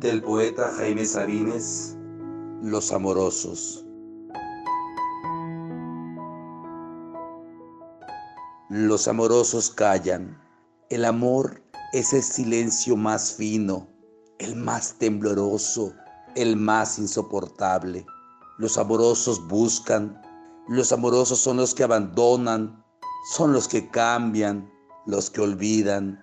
del poeta Jaime Sabines, Los Amorosos. Los amorosos callan. El amor es el silencio más fino, el más tembloroso, el más insoportable. Los amorosos buscan, los amorosos son los que abandonan, son los que cambian, los que olvidan.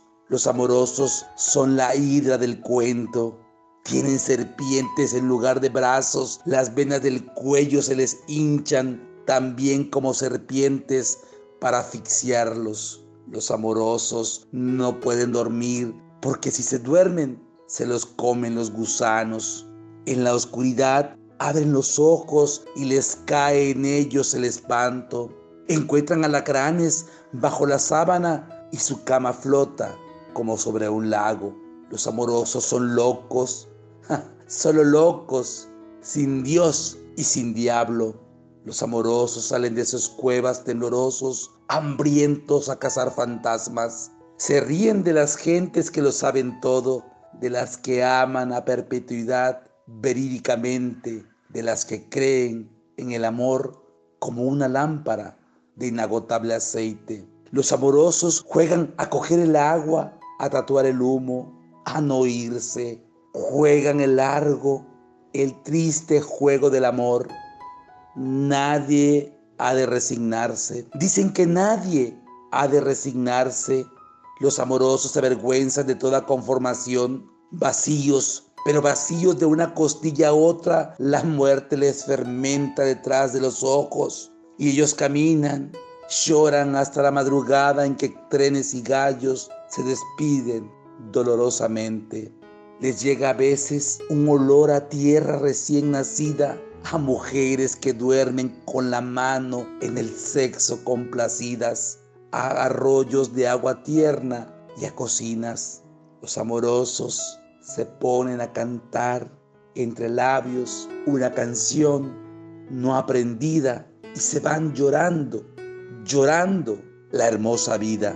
Los amorosos son la hidra del cuento. Tienen serpientes en lugar de brazos, las venas del cuello se les hinchan también como serpientes para asfixiarlos. Los amorosos no pueden dormir porque si se duermen se los comen los gusanos. En la oscuridad abren los ojos y les cae en ellos el espanto. Encuentran alacranes bajo la sábana y su cama flota como sobre un lago. Los amorosos son locos, solo locos, sin Dios y sin diablo. Los amorosos salen de sus cuevas temblorosos, hambrientos a cazar fantasmas. Se ríen de las gentes que lo saben todo, de las que aman a perpetuidad verídicamente, de las que creen en el amor como una lámpara de inagotable aceite. Los amorosos juegan a coger el agua, a tatuar el humo, a no irse. Juegan el largo, el triste juego del amor. Nadie ha de resignarse. Dicen que nadie ha de resignarse. Los amorosos se avergüenzan de toda conformación, vacíos, pero vacíos de una costilla a otra, la muerte les fermenta detrás de los ojos y ellos caminan, lloran hasta la madrugada en que trenes y gallos se despiden dolorosamente. Les llega a veces un olor a tierra recién nacida, a mujeres que duermen con la mano en el sexo complacidas, a arroyos de agua tierna y a cocinas. Los amorosos se ponen a cantar entre labios una canción no aprendida y se van llorando, llorando la hermosa vida.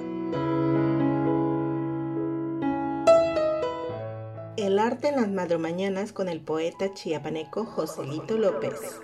En las madrumañanas con el poeta chiapaneco Joselito López.